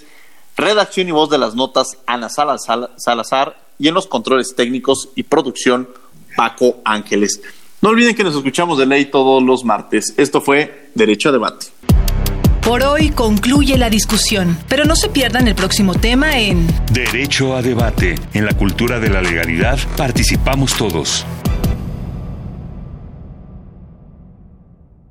redacción y voz de las notas, Ana Salazar, y en los controles técnicos y producción, Paco Ángeles. No olviden que nos escuchamos de ley todos los martes. Esto fue Derecho a Debate. Por hoy concluye la discusión, pero no se pierdan el próximo tema en Derecho a Debate. En la cultura de la legalidad participamos todos.